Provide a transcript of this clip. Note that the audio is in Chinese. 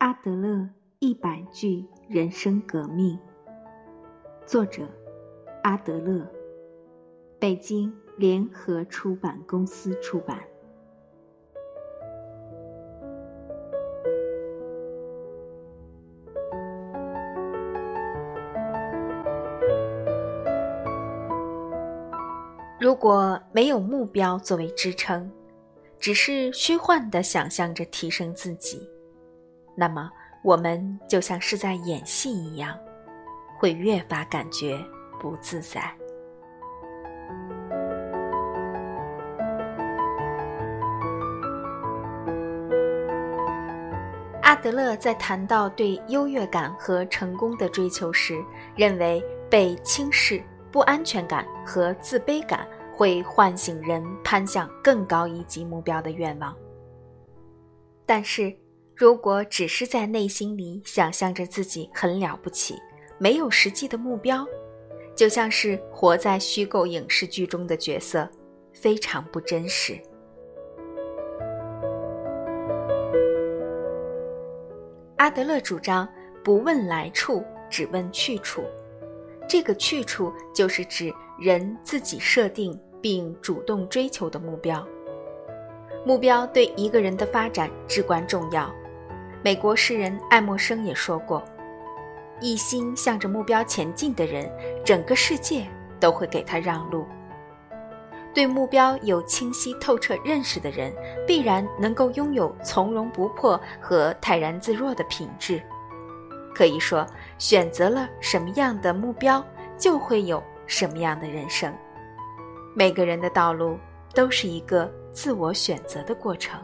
阿德勒一百句人生革命，作者阿德勒，北京联合出版公司出版。如果没有目标作为支撑，只是虚幻的想象着提升自己。那么，我们就像是在演戏一样，会越发感觉不自在。阿德勒在谈到对优越感和成功的追求时，认为被轻视、不安全感和自卑感会唤醒人攀向更高一级目标的愿望。但是，如果只是在内心里想象着自己很了不起，没有实际的目标，就像是活在虚构影视剧中的角色，非常不真实。阿德勒主张不问来处，只问去处。这个去处就是指人自己设定并主动追求的目标。目标对一个人的发展至关重要。美国诗人爱默生也说过：“一心向着目标前进的人，整个世界都会给他让路。对目标有清晰透彻认识的人，必然能够拥有从容不迫和泰然自若的品质。可以说，选择了什么样的目标，就会有什么样的人生。每个人的道路都是一个自我选择的过程。”